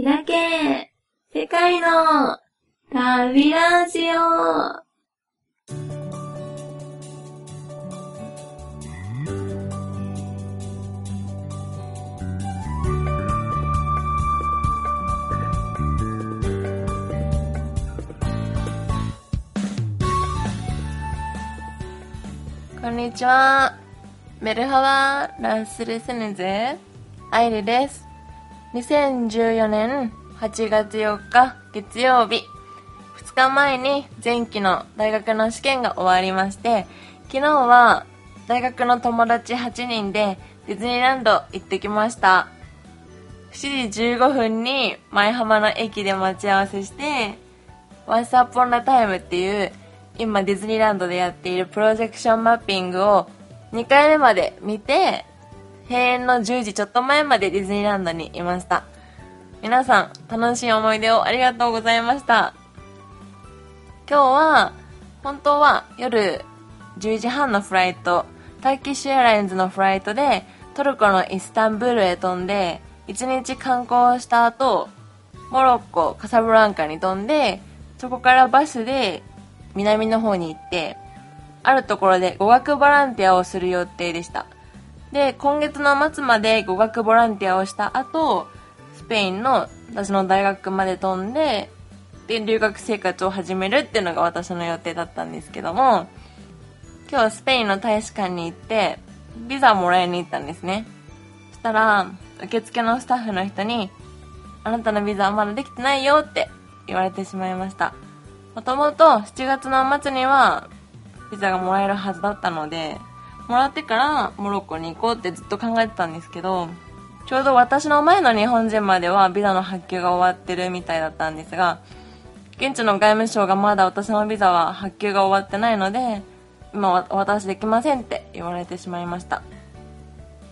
開け世界の旅ラジオこんにちは。メルハワランスルセヌズ、アイリです。2014年8月4日月曜日。2日前に前期の大学の試験が終わりまして、昨日は大学の友達8人でディズニーランド行ってきました。7時15分に前浜の駅で待ち合わせして、Once Upon a Time っていう今ディズニーランドでやっているプロジェクションマッピングを2回目まで見て、閉園の10時ちょっと前までディズニーランドにいました。皆さん、楽しい思い出をありがとうございました。今日は、本当は夜10時半のフライト、ターキッシュエアラインズのフライトでトルコのイスタンブールへ飛んで、1日観光した後、モロッコ、カサブランカに飛んで、そこからバスで南の方に行って、あるところで語学ボランティアをする予定でした。で、今月の末まで語学ボランティアをした後、スペインの私の大学まで飛んで、で、留学生活を始めるっていうのが私の予定だったんですけども、今日スペインの大使館に行って、ビザをもらいに行ったんですね。そしたら、受付のスタッフの人に、あなたのビザはまだできてないよって言われてしまいました。もともと7月の末にはビザがもらえるはずだったので、もらってからモロッコに行こうってずっと考えてたんですけど、ちょうど私の前の日本人まではビザの発給が終わってるみたいだったんですが、現地の外務省がまだ私のビザは発給が終わってないので、今お渡しできませんって言われてしまいました。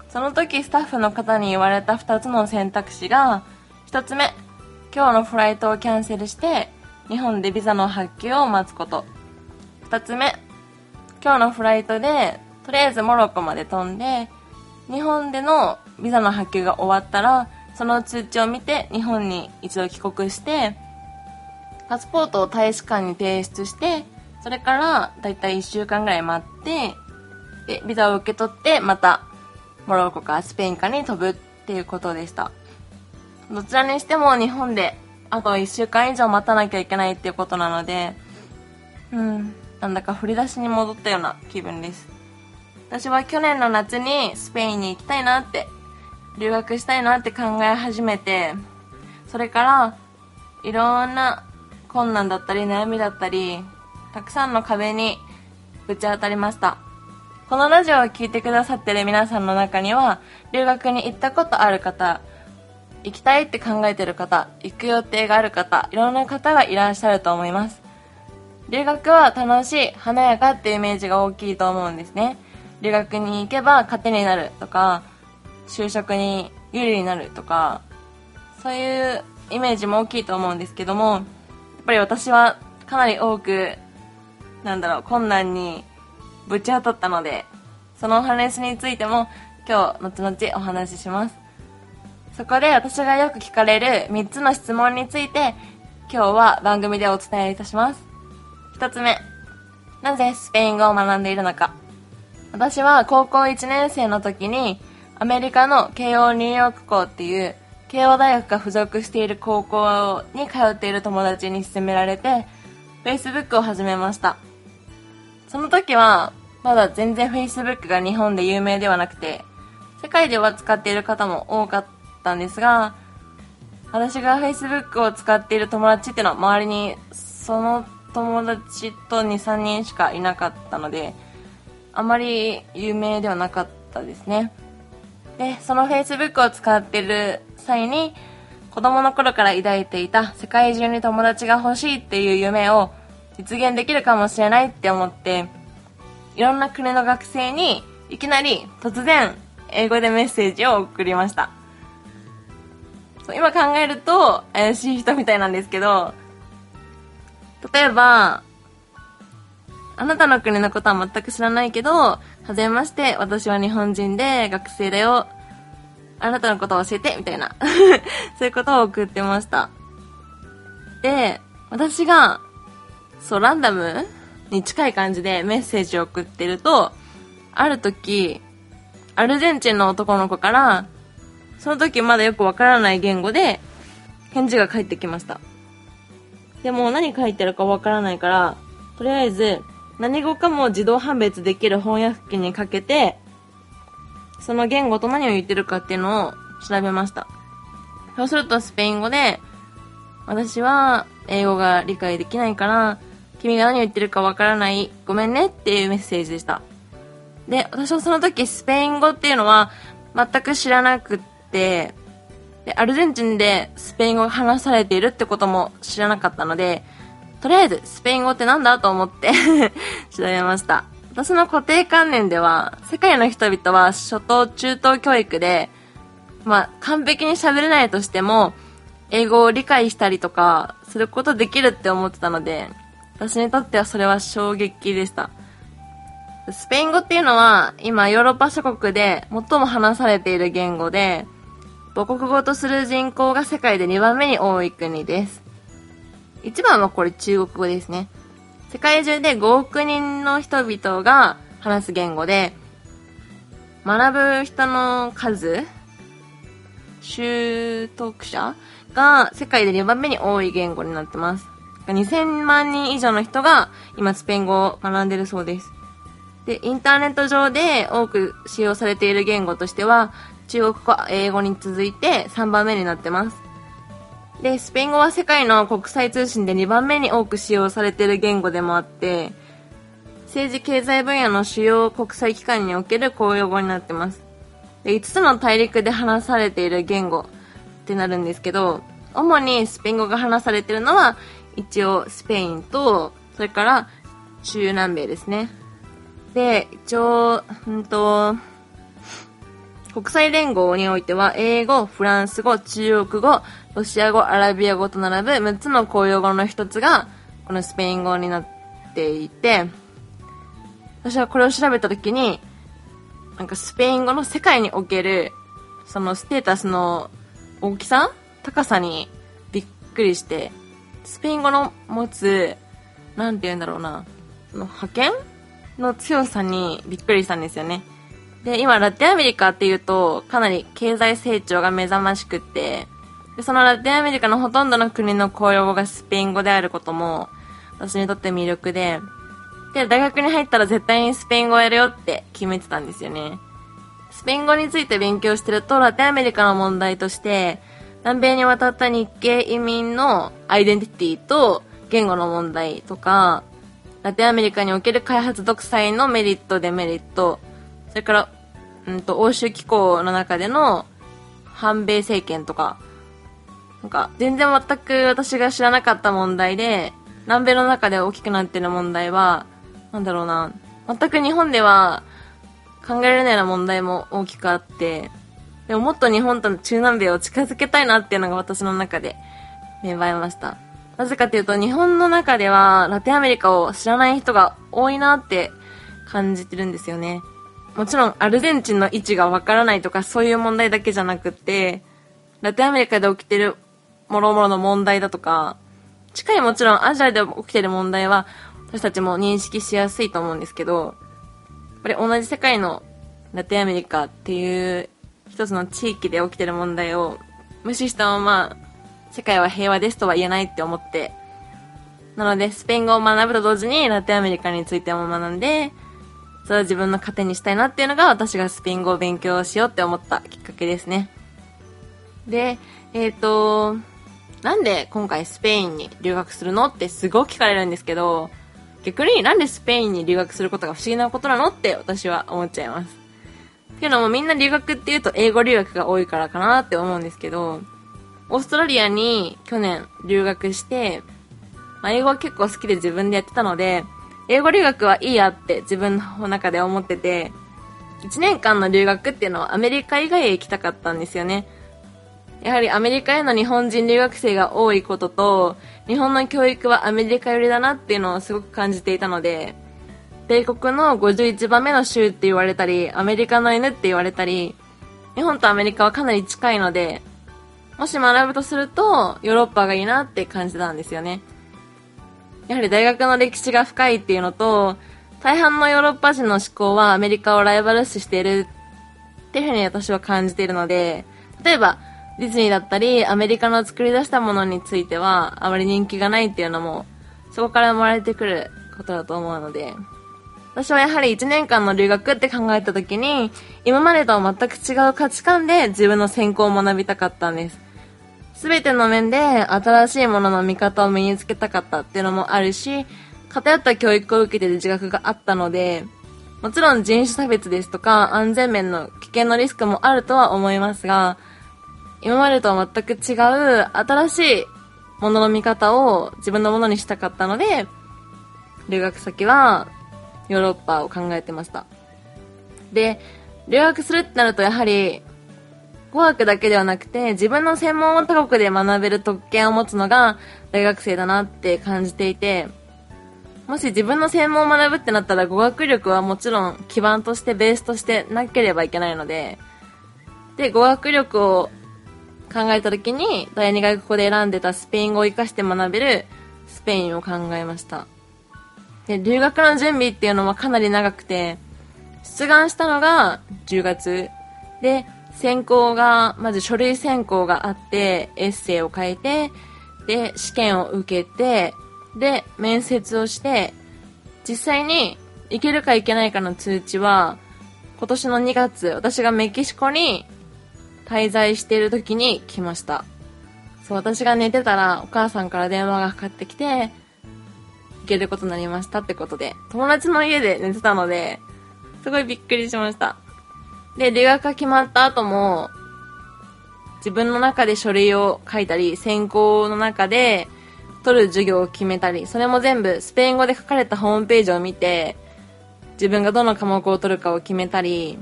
その時スタッフの方に言われた2つの選択肢が、1つ目、今日のフライトをキャンセルして、日本でビザの発給を待つこと。2つ目、今日のフライトで、とりあえずモロッコまで飛んで、日本でのビザの発給が終わったら、その通知を見て日本に一度帰国して、パスポートを大使館に提出して、それからだいたい1週間ぐらい待って、で、ビザを受け取って、また、モロッコかスペインかに飛ぶっていうことでした。どちらにしても日本であと1週間以上待たなきゃいけないっていうことなので、うん、なんだか振り出しに戻ったような気分です。私は去年の夏にスペインに行きたいなって、留学したいなって考え始めて、それから、いろんな困難だったり悩みだったり、たくさんの壁にぶち当たりました。このラジオを聞いてくださってる皆さんの中には、留学に行ったことある方、行きたいって考えてる方、行く予定がある方、いろんな方がいらっしゃると思います。留学は楽しい、華やかっていうイメージが大きいと思うんですね。留学に行けば糧になるとか、就職に有利になるとか、そういうイメージも大きいと思うんですけども、やっぱり私はかなり多く、なんだろう、困難にぶち当たったので、そのお話についても今日後々お話しします。そこで私がよく聞かれる3つの質問について今日は番組でお伝えいたします。1つ目、なぜスペイン語を学んでいるのか。私は高校1年生の時にアメリカの慶応ニューヨーク校っていう慶応大学が付属している高校に通っている友達に勧められて Facebook を始めました。その時はまだ全然 Facebook が日本で有名ではなくて世界では使っている方も多かったんですが私が Facebook を使っている友達っていうのは周りにその友達と2、3人しかいなかったのであまり有名ではなかったですね。で、その Facebook を使ってる際に、子供の頃から抱いていた世界中に友達が欲しいっていう夢を実現できるかもしれないって思って、いろんな国の学生にいきなり突然英語でメッセージを送りました。今考えると怪しい人みたいなんですけど、例えば、あなたの国のことは全く知らないけど、はじめまして、私は日本人で学生だよ。あなたのことを教えて、みたいな。そういうことを送ってました。で、私が、そう、ランダムに近い感じでメッセージを送ってると、ある時、アルゼンチンの男の子から、その時まだよくわからない言語で、返事が返ってきました。でも何書いてるかわからないから、とりあえず、何語かも自動判別できる翻訳機にかけて、その言語と何を言ってるかっていうのを調べました。そうするとスペイン語で、私は英語が理解できないから、君が何を言ってるかわからない、ごめんねっていうメッセージでした。で、私はその時スペイン語っていうのは全く知らなくって、で、アルゼンチンでスペイン語が話されているってことも知らなかったので、とりあえずスペイン語ってなんだと思って 調べました。私の固定観念では、世界の人々は初等中等教育で、まあ、完璧に喋れないとしても、英語を理解したりとか、することできるって思ってたので、私にとってはそれは衝撃でした。スペイン語っていうのは、今ヨーロッパ諸国で最も話されている言語で、母国語とする人口が世界で2番目に多い国です。一番はこれ中国語ですね。世界中で5億人の人々が話す言語で、学ぶ人の数、習得者が世界で2番目に多い言語になってます。2000万人以上の人が今スペイン語を学んでるそうです。で、インターネット上で多く使用されている言語としては、中国語、英語に続いて3番目になってます。で、スペイン語は世界の国際通信で2番目に多く使用されている言語でもあって、政治経済分野の主要国際機関における公用語になってます。で、5つの大陸で話されている言語ってなるんですけど、主にスペイン語が話されているのは、一応スペインと、それから中南米ですね。で、一応、うんと、国際連合においては、英語、フランス語、中国語、ロシア語、アラビア語と並ぶ6つの公用語の一つが、このスペイン語になっていて、私はこれを調べたときに、なんかスペイン語の世界における、そのステータスの大きさ高さにびっくりして、スペイン語の持つ、なんて言うんだろうな、その派遣の強さにびっくりしたんですよね。で、今、ラテンアメリカっていうと、かなり経済成長が目覚ましくって、でそのラテンアメリカのほとんどの国の公用語がスペイン語であることも、私にとって魅力で、で、大学に入ったら絶対にスペイン語やるよって決めてたんですよね。スペイン語について勉強してると、ラテンアメリカの問題として、南米に渡った日系移民のアイデンティティと言語の問題とか、ラテンアメリカにおける開発独裁のメリット、デメリット、それから、うんと、欧州機構の中での反米政権とか、なんか、全然全く私が知らなかった問題で、南米の中で大きくなってる問題は、なんだろうな、全く日本では考えられないような問題も大きくあって、でももっと日本と中南米を近づけたいなっていうのが私の中で芽生えました。なぜかというと、日本の中ではラテンアメリカを知らない人が多いなって感じてるんですよね。もちろんアルゼンチンの位置がわからないとかそういう問題だけじゃなくて、ラテンアメリカで起きてる諸々の問題だとか、近いもちろんアジアで起きてる問題は私たちも認識しやすいと思うんですけど、やっぱり同じ世界のラテンアメリカっていう一つの地域で起きてる問題を無視したまま世界は平和ですとは言えないって思って、なのでスペイン語を学ぶと同時にラテンアメリカについても学んで、それを自分の糧にしたいなっていうのが私がスペイン語を勉強しようって思ったきっかけですね。で、えっ、と、なんで今回スペインに留学するのってすごく聞かれるんですけど、逆になんでスペインに留学することが不思議なことなのって私は思っちゃいます。っていうのもみんな留学っていうと英語留学が多いからかなって思うんですけど、オーストラリアに去年留学して、まあ、英語は結構好きで自分でやってたので、英語留学はいいやって自分の中で思ってて、1年間の留学っていうのはアメリカ以外へ行きたかったんですよね。やはりアメリカへの日本人留学生が多いことと、日本の教育はアメリカ寄りだなっていうのをすごく感じていたので、米国の51番目の州って言われたり、アメリカの犬って言われたり、日本とアメリカはかなり近いので、もし学ぶとすると、ヨーロッパがいいなって感じたんですよね。やはり大学の歴史が深いっていうのと、大半のヨーロッパ人の思考はアメリカをライバル視しているっていうふうに私は感じているので、例えば、ディズニーだったり、アメリカの作り出したものについては、あまり人気がないっていうのも、そこから生まれてくることだと思うので、私はやはり1年間の留学って考えた時に、今までとは全く違う価値観で自分の専攻を学びたかったんです。すべての面で新しいものの見方を身につけたかったっていうのもあるし、偏った教育を受けてる自覚があったので、もちろん人種差別ですとか安全面の危険のリスクもあるとは思いますが、今までとは全く違う新しいものの見方を自分のものにしたかったので、留学先はヨーロッパを考えてました。で、留学するってなるとやはり語学だけではなくて、自分の専門を他国で学べる特権を持つのが大学生だなって感じていて、もし自分の専門を学ぶってなったら語学力はもちろん基盤としてベースとしてなければいけないので、で、語学力を考えた時に第二外国語で選んでたスペイン語を活かして学べるスペインを考えました。で、留学の準備っていうのはかなり長くて、出願したのが10月で、選考が、まず書類選考があって、エッセイを書いて、で、試験を受けて、で、面接をして、実際に行けるか行けないかの通知は、今年の2月、私がメキシコに滞在している時に来ました。そう、私が寝てたらお母さんから電話がかかってきて、行けることになりましたってことで、友達の家で寝てたので、すごいびっくりしました。で、留学が決まった後も、自分の中で書類を書いたり、専攻の中で取る授業を決めたり、それも全部スペイン語で書かれたホームページを見て、自分がどの科目を取るかを決めたり、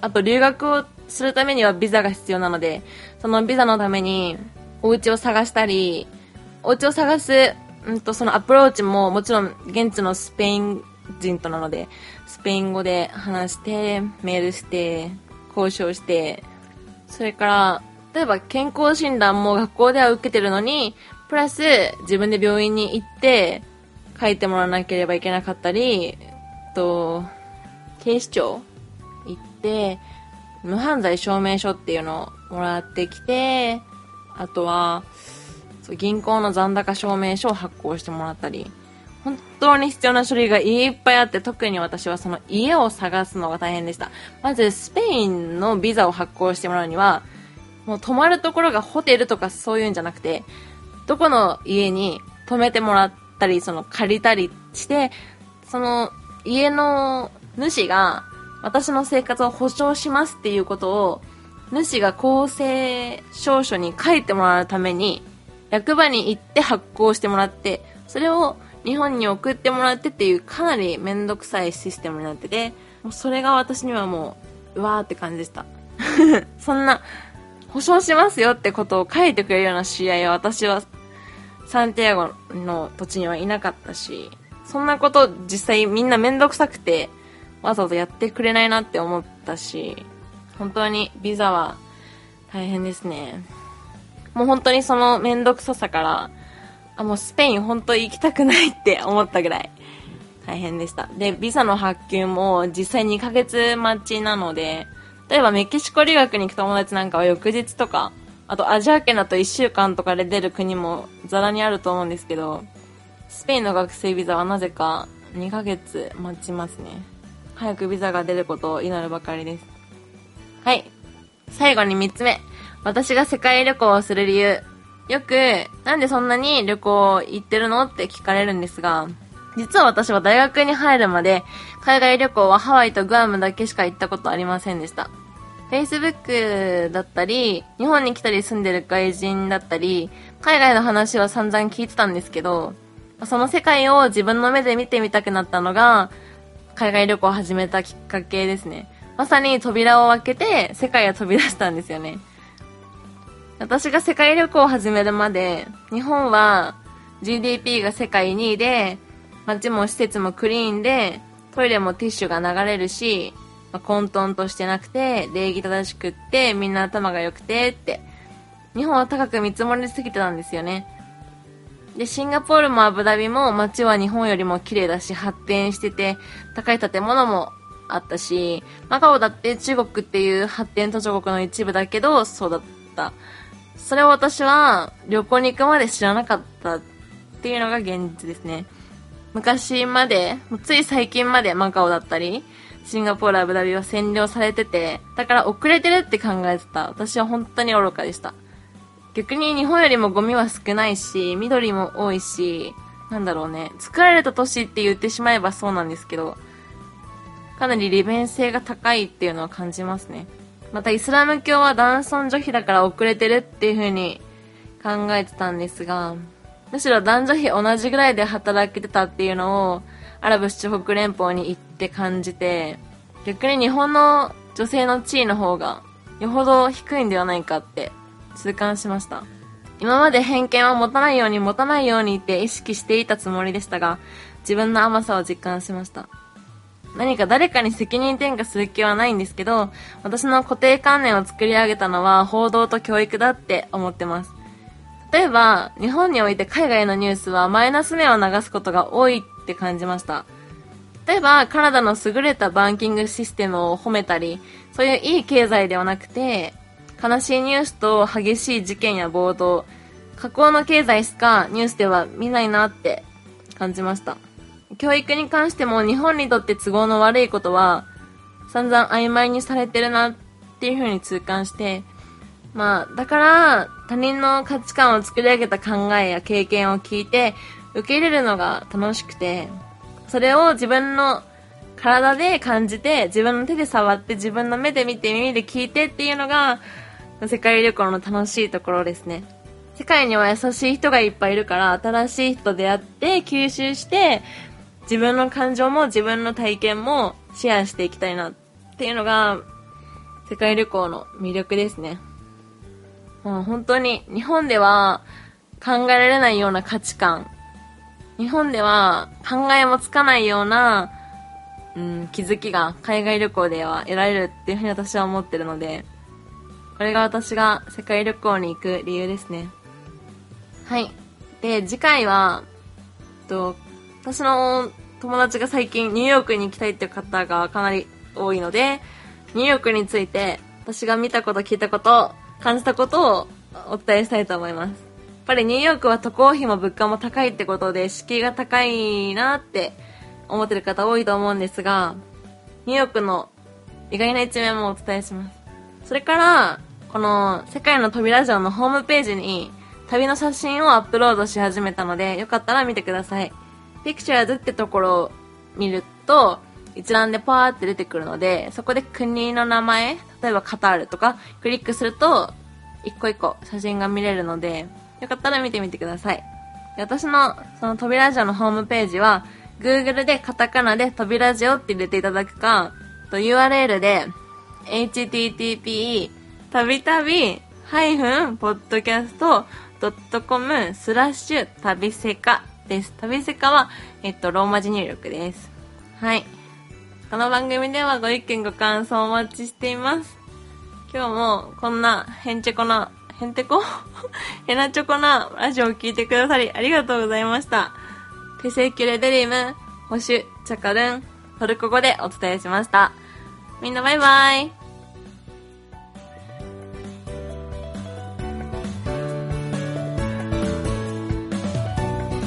あと留学をするためにはビザが必要なので、そのビザのためにお家を探したり、お家を探す、うんと、そのアプローチももちろん現地のスペイン人となので、スペイン語で話して、メールして、交渉して、それから、例えば健康診断も学校では受けてるのに、プラス自分で病院に行って書いてもらわなければいけなかったり、と、警視庁行って、無犯罪証明書っていうのをもらってきて、あとは、銀行の残高証明書を発行してもらったり、本当に必要な書類がいっぱいあって、特に私はその家を探すのが大変でした。まず、スペインのビザを発行してもらうには、もう泊まるところがホテルとかそういうんじゃなくて、どこの家に泊めてもらったり、その借りたりして、その家の主が私の生活を保証しますっていうことを、主が公正証書に書いてもらうために、役場に行って発行してもらって、それを日本に送ってもらってっていうかなりめんどくさいシステムになってて、もうそれが私にはもう、うわーって感じでした。そんな、保証しますよってことを書いてくれるような試合は私はサンティアゴの土地にはいなかったし、そんなこと実際みんなめんどくさくて、わざわざやってくれないなって思ったし、本当にビザは大変ですね。もう本当にそのめんどくささから、あ、もうスペイン本当行きたくないって思ったぐらい大変でした。で、ビザの発給も実際2ヶ月待ちなので、例えばメキシコ留学に行く友達なんかは翌日とか、あとアジア圏だと1週間とかで出る国もザラにあると思うんですけど、スペインの学生ビザはなぜか2ヶ月待ちますね。早くビザが出ることを祈るばかりです。はい。最後に3つ目。私が世界旅行をする理由。よく、なんでそんなに旅行行ってるのって聞かれるんですが、実は私は大学に入るまで、海外旅行はハワイとグアムだけしか行ったことありませんでした。Facebook だったり、日本に来たり住んでる外人だったり、海外の話は散々聞いてたんですけど、その世界を自分の目で見てみたくなったのが、海外旅行を始めたきっかけですね。まさに扉を開けて世界へ飛び出したんですよね。私が世界旅行を始めるまで、日本は GDP が世界2位で、街も施設もクリーンで、トイレもティッシュが流れるし、まあ、混沌としてなくて、礼儀正しくって、みんな頭が良くてって、日本は高く見積もりすぎてたんですよね。で、シンガポールもアブダビも街は日本よりも綺麗だし発展してて、高い建物もあったし、マカオだって中国っていう発展途上国の一部だけど、そうだった。それを私は旅行に行くまで知らなかったっていうのが現実ですね。昔まで、つい最近までマカオだったり、シンガポール、アブダビは占領されてて、だから遅れてるって考えてた。私は本当に愚かでした。逆に日本よりもゴミは少ないし、緑も多いし、なんだろうね、作られた都市って言ってしまえばそうなんですけど、かなり利便性が高いっていうのは感じますね。またイスラム教は男尊女卑だから遅れてるっていう風に考えてたんですが、むしろ男女比同じぐらいで働けてたっていうのを、アラブ首長国連邦に行って感じて、逆に日本の女性の地位の方が、よほど低いんではないかって痛感しました。今まで偏見は持たないように持たないようにって意識していたつもりでしたが、自分の甘さを実感しました。何か誰かに責任転嫁する気はないんですけど、私の固定観念を作り上げたのは報道と教育だって思ってます。例えば、日本において海外のニュースはマイナス面を流すことが多いって感じました。例えば、カナダの優れたバンキングシステムを褒めたり、そういういい経済ではなくて、悲しいニュースと激しい事件や暴動、加工の経済しかニュースでは見ないなって感じました。教育に関しても日本にとって都合の悪いことは散々曖昧にされてるなっていう風に痛感して、まあ、だから他人の価値観を作り上げた考えや経験を聞いて受け入れるのが楽しくて、それを自分の体で感じて、自分の手で触って、自分の目で見て、耳で聞いてっていうのが、世界旅行の楽しいところですね。世界には優しい人がいっぱいいるから、新しい人と出会って吸収して、自分の感情も自分の体験もシェアしていきたいなっていうのが、世界旅行の魅力ですね。もう本当に日本では考えられないような価値観、日本では考えもつかないような、うん、気づきが海外旅行では得られるっていうふうに私は思ってるので、これが私が世界旅行に行く理由ですね。はい。で、次回は、と、私の友達が最近ニューヨークに行きたいっていう方がかなり多いので、ニューヨークについて私が見たこと、聞いたこと、感じたことをお伝えしたいと思います。やっぱりニューヨークは渡航費も物価も高いってことで敷居が高いなって思ってる方多いと思うんですが、ニューヨークの意外な一面もお伝えします。それから、この世界の扉城のホームページに旅の写真をアップロードし始めたので、よかったら見てください。Pictures ってところを見ると、一覧でパーって出てくるので、そこで国の名前、例えばカタールとか、クリックすると、一個一個写真が見れるので、よかったら見てみてください。私のその扉城のホームページは、Google でカタカナで扉城って入れていただくか、と URL で http たびたび、ハイフン、ポッドキャスト、ドットコム、スラッシュ、旅セカです。旅セカは、えっと、ローマ字入力です。はい。この番組ではご意見ご感想をお待ちしています。今日も、こんな、へんちこな、へんてこ？へなちょこなラジオを聴いてくださりありがとうございました。ペセキュレデリム、ホシュ、チャカルン、トルコ語でお伝えしました。みんなバイバイ